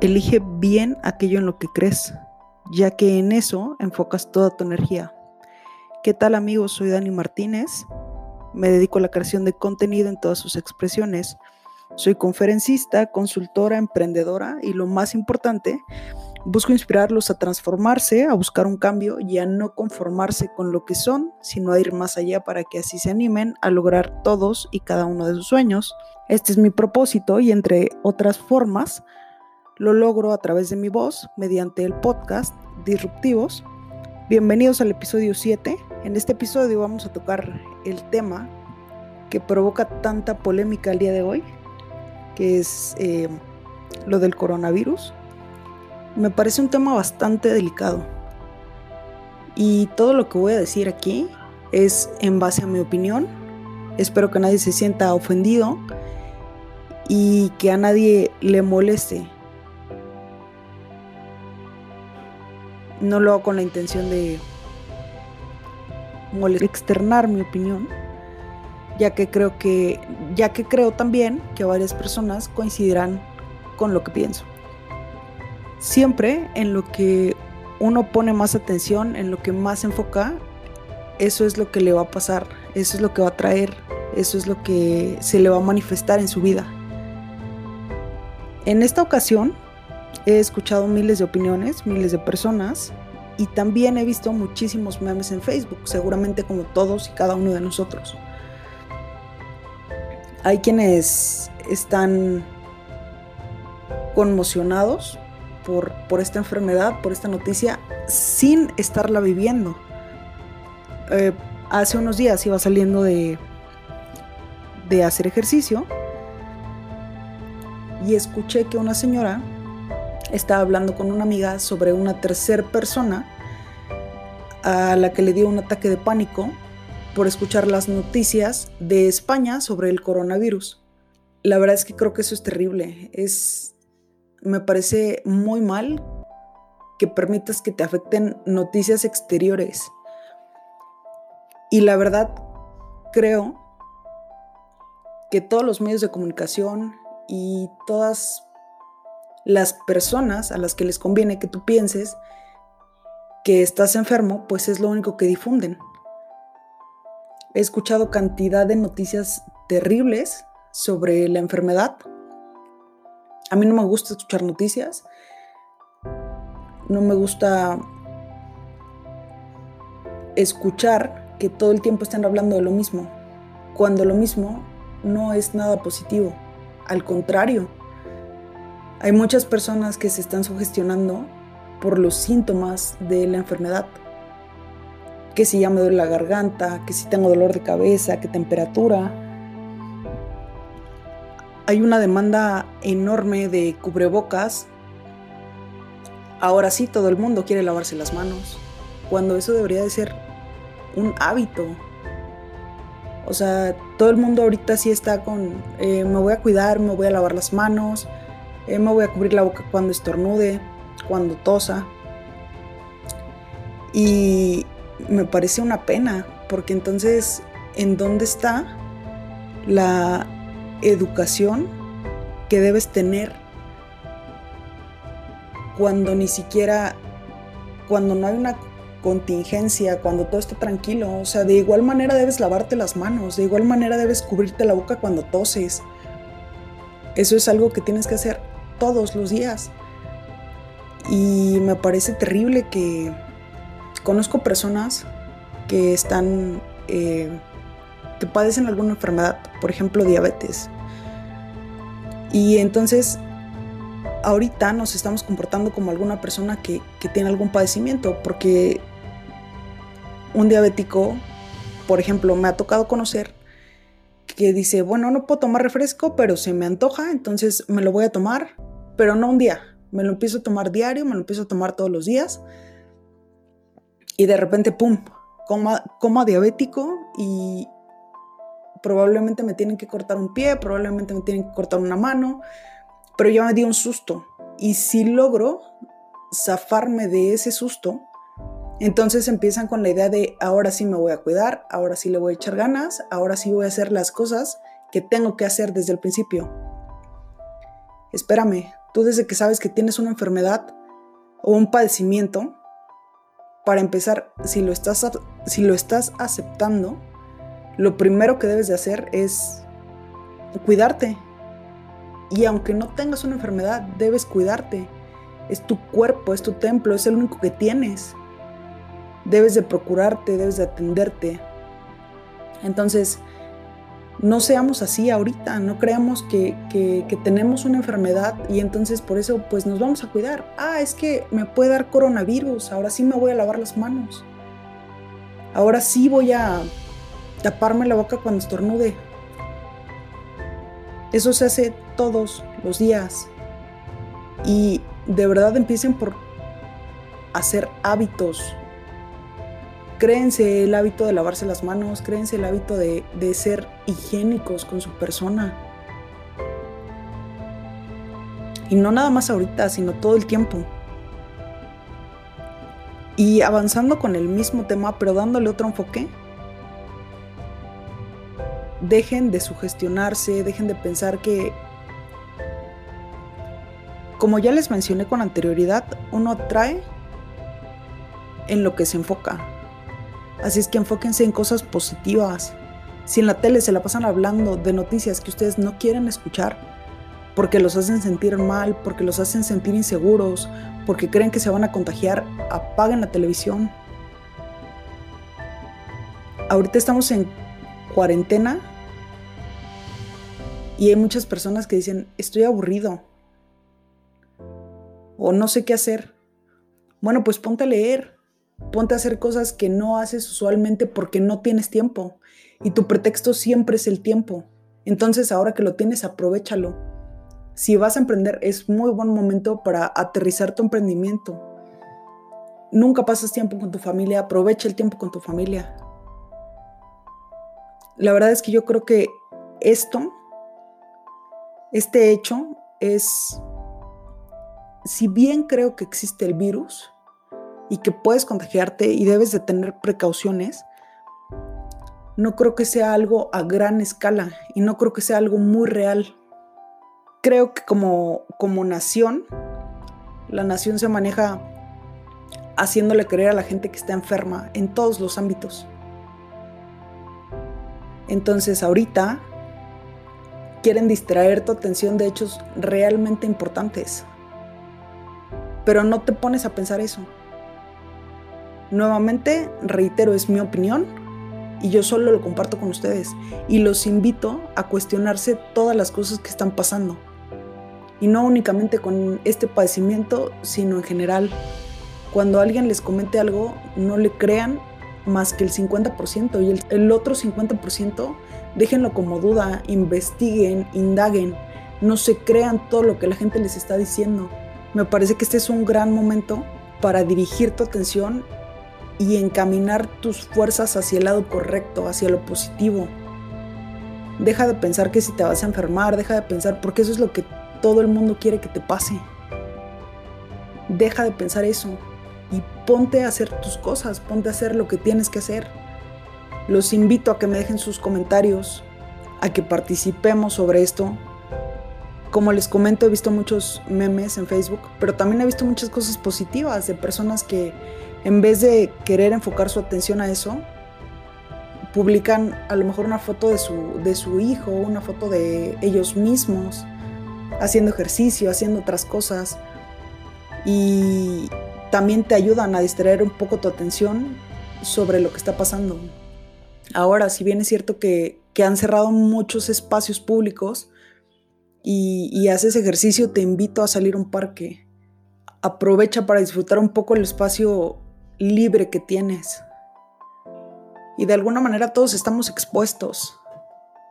Elige bien aquello en lo que crees, ya que en eso enfocas toda tu energía. ¿Qué tal amigos? Soy Dani Martínez. Me dedico a la creación de contenido en todas sus expresiones. Soy conferencista, consultora, emprendedora y lo más importante, busco inspirarlos a transformarse, a buscar un cambio y a no conformarse con lo que son, sino a ir más allá para que así se animen a lograr todos y cada uno de sus sueños. Este es mi propósito y entre otras formas, lo logro a través de mi voz mediante el podcast Disruptivos. Bienvenidos al episodio 7. En este episodio vamos a tocar el tema que provoca tanta polémica el día de hoy, que es eh, lo del coronavirus. Me parece un tema bastante delicado. Y todo lo que voy a decir aquí es en base a mi opinión. Espero que nadie se sienta ofendido y que a nadie le moleste no lo hago con la intención de externar mi opinión, ya que creo que ya que creo también que varias personas coincidirán con lo que pienso. Siempre en lo que uno pone más atención, en lo que más enfoca, eso es lo que le va a pasar, eso es lo que va a traer, eso es lo que se le va a manifestar en su vida. En esta ocasión He escuchado miles de opiniones, miles de personas y también he visto muchísimos memes en Facebook, seguramente como todos y cada uno de nosotros. Hay quienes están conmocionados por, por esta enfermedad, por esta noticia, sin estarla viviendo. Eh, hace unos días iba saliendo de, de hacer ejercicio y escuché que una señora estaba hablando con una amiga sobre una tercera persona a la que le dio un ataque de pánico por escuchar las noticias de España sobre el coronavirus. La verdad es que creo que eso es terrible. Es me parece muy mal que permitas que te afecten noticias exteriores. Y la verdad creo que todos los medios de comunicación y todas las personas a las que les conviene que tú pienses que estás enfermo, pues es lo único que difunden. He escuchado cantidad de noticias terribles sobre la enfermedad. A mí no me gusta escuchar noticias. No me gusta escuchar que todo el tiempo están hablando de lo mismo, cuando lo mismo no es nada positivo. Al contrario, hay muchas personas que se están sugestionando por los síntomas de la enfermedad. Que si ya me duele la garganta, que si tengo dolor de cabeza, que temperatura. Hay una demanda enorme de cubrebocas. Ahora sí, todo el mundo quiere lavarse las manos, cuando eso debería de ser un hábito. O sea, todo el mundo ahorita sí está con, eh, me voy a cuidar, me voy a lavar las manos, eh, me voy a cubrir la boca cuando estornude, cuando tosa. Y me parece una pena, porque entonces, ¿en dónde está la educación que debes tener cuando ni siquiera, cuando no hay una contingencia, cuando todo está tranquilo? O sea, de igual manera debes lavarte las manos, de igual manera debes cubrirte la boca cuando toses. Eso es algo que tienes que hacer todos los días. Y me parece terrible que conozco personas que están, eh, que padecen alguna enfermedad, por ejemplo diabetes. Y entonces ahorita nos estamos comportando como alguna persona que, que tiene algún padecimiento, porque un diabético, por ejemplo, me ha tocado conocer que dice, bueno, no puedo tomar refresco, pero se me antoja, entonces me lo voy a tomar pero no un día. Me lo empiezo a tomar diario, me lo empiezo a tomar todos los días. Y de repente, ¡pum! Coma, coma diabético y probablemente me tienen que cortar un pie, probablemente me tienen que cortar una mano, pero ya me di un susto. Y si logro zafarme de ese susto, entonces empiezan con la idea de ahora sí me voy a cuidar, ahora sí le voy a echar ganas, ahora sí voy a hacer las cosas que tengo que hacer desde el principio. Espérame, Tú desde que sabes que tienes una enfermedad o un padecimiento, para empezar, si lo estás, si lo estás aceptando, lo primero que debes de hacer es cuidarte. Y aunque no tengas una enfermedad, debes cuidarte. Es tu cuerpo, es tu templo, es el único que tienes. Debes de procurarte, debes de atenderte. Entonces, no seamos así ahorita, no creamos que, que, tenemos una enfermedad y entonces por eso pues nos vamos a cuidar. Ah, es que me puede dar coronavirus, ahora sí me voy a lavar las manos. Ahora sí voy a taparme la boca cuando estornude. Eso se hace todos los días. Y de verdad empiecen por hacer hábitos Créense el hábito de lavarse las manos, créense el hábito de, de ser higiénicos con su persona. Y no nada más ahorita, sino todo el tiempo. Y avanzando con el mismo tema, pero dándole otro enfoque, dejen de sugestionarse, dejen de pensar que, como ya les mencioné con anterioridad, uno atrae en lo que se enfoca. Así es que enfóquense en cosas positivas. Si en la tele se la pasan hablando de noticias que ustedes no quieren escuchar, porque los hacen sentir mal, porque los hacen sentir inseguros, porque creen que se van a contagiar, apaguen la televisión. Ahorita estamos en cuarentena y hay muchas personas que dicen, estoy aburrido o no sé qué hacer. Bueno, pues ponte a leer, Ponte a hacer cosas que no haces usualmente porque no tienes tiempo. Y tu pretexto siempre es el tiempo. Entonces ahora que lo tienes, aprovechalo. Si vas a emprender, es muy buen momento para aterrizar tu emprendimiento. Nunca pasas tiempo con tu familia, aprovecha el tiempo con tu familia. La verdad es que yo creo que esto, este hecho, es, si bien creo que existe el virus, y que puedes contagiarte y debes de tener precauciones, no creo que sea algo a gran escala y no creo que sea algo muy real. Creo que como, como nación, la nación se maneja haciéndole creer a la gente que está enferma en todos los ámbitos. Entonces ahorita quieren distraer tu atención de hechos realmente importantes. Pero no te pones a pensar eso. Nuevamente, reitero, es mi opinión y yo solo lo comparto con ustedes y los invito a cuestionarse todas las cosas que están pasando. Y no únicamente con este padecimiento, sino en general. Cuando alguien les comente algo, no le crean más que el 50% y el, el otro 50% déjenlo como duda, investiguen, indaguen, no se crean todo lo que la gente les está diciendo. Me parece que este es un gran momento para dirigir tu atención y encaminar tus fuerzas hacia el lado correcto, hacia lo positivo. Deja de pensar que si te vas a enfermar, deja de pensar porque eso es lo que todo el mundo quiere que te pase. Deja de pensar eso y ponte a hacer tus cosas, ponte a hacer lo que tienes que hacer. Los invito a que me dejen sus comentarios, a que participemos sobre esto. Como les comento, he visto muchos memes en Facebook, pero también he visto muchas cosas positivas de personas que en vez de querer enfocar su atención a eso, publican a lo mejor una foto de su, de su hijo, una foto de ellos mismos, haciendo ejercicio, haciendo otras cosas. Y también te ayudan a distraer un poco tu atención sobre lo que está pasando. Ahora, si bien es cierto que, han cerrado muchos espacios públicos y, y haces ejercicio, te invito a salir a un parque. Aprovecha para disfrutar un poco el espacio libre que tienes. Y de alguna manera todos estamos expuestos,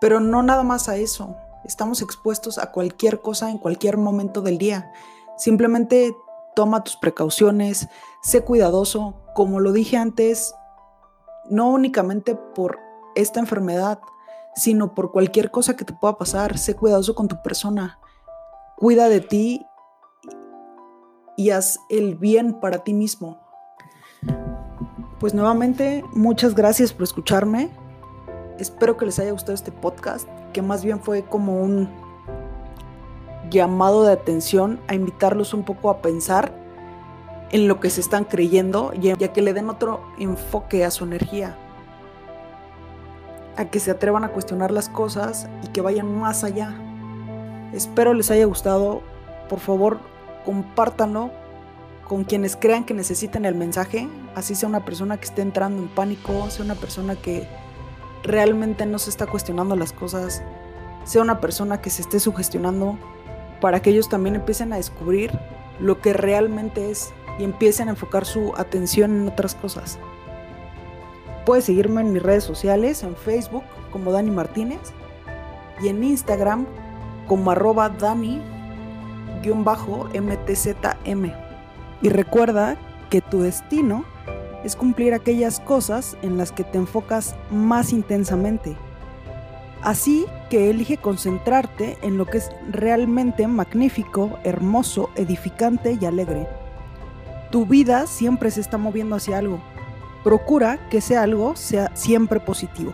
pero no nada más a eso. Estamos expuestos a cualquier cosa en cualquier momento del día. Simplemente toma tus precauciones, sé cuidadoso, como lo dije antes, no únicamente por esta enfermedad, sino por cualquier cosa que te pueda pasar. Sé cuidadoso con tu persona. Cuida de ti y haz el bien para ti mismo pues nuevamente muchas gracias por escucharme. Espero que les haya gustado este podcast, que más bien fue como un llamado de atención a invitarlos un poco a pensar en lo que se están creyendo y a que le den otro enfoque a su energía. A que se atrevan a cuestionar las cosas y que vayan más allá. Espero les haya gustado. Por favor, compártanlo con quienes crean que necesiten el mensaje, así sea una persona que esté entrando en pánico, sea una persona que realmente no se está cuestionando las cosas, sea una persona que se esté sugestionando, para que ellos también empiecen a descubrir lo que realmente es y empiecen a enfocar su atención en otras cosas. Puedes seguirme en mis redes sociales, en Facebook como Dani Martínez y en Instagram como arroba Dani-MTZM. Y recuerda que tu destino es cumplir aquellas cosas en las que te enfocas más intensamente. Así que elige concentrarte en lo que es realmente magnífico, hermoso, edificante y alegre. Tu vida siempre se está moviendo hacia algo. Procura que ese algo sea siempre positivo.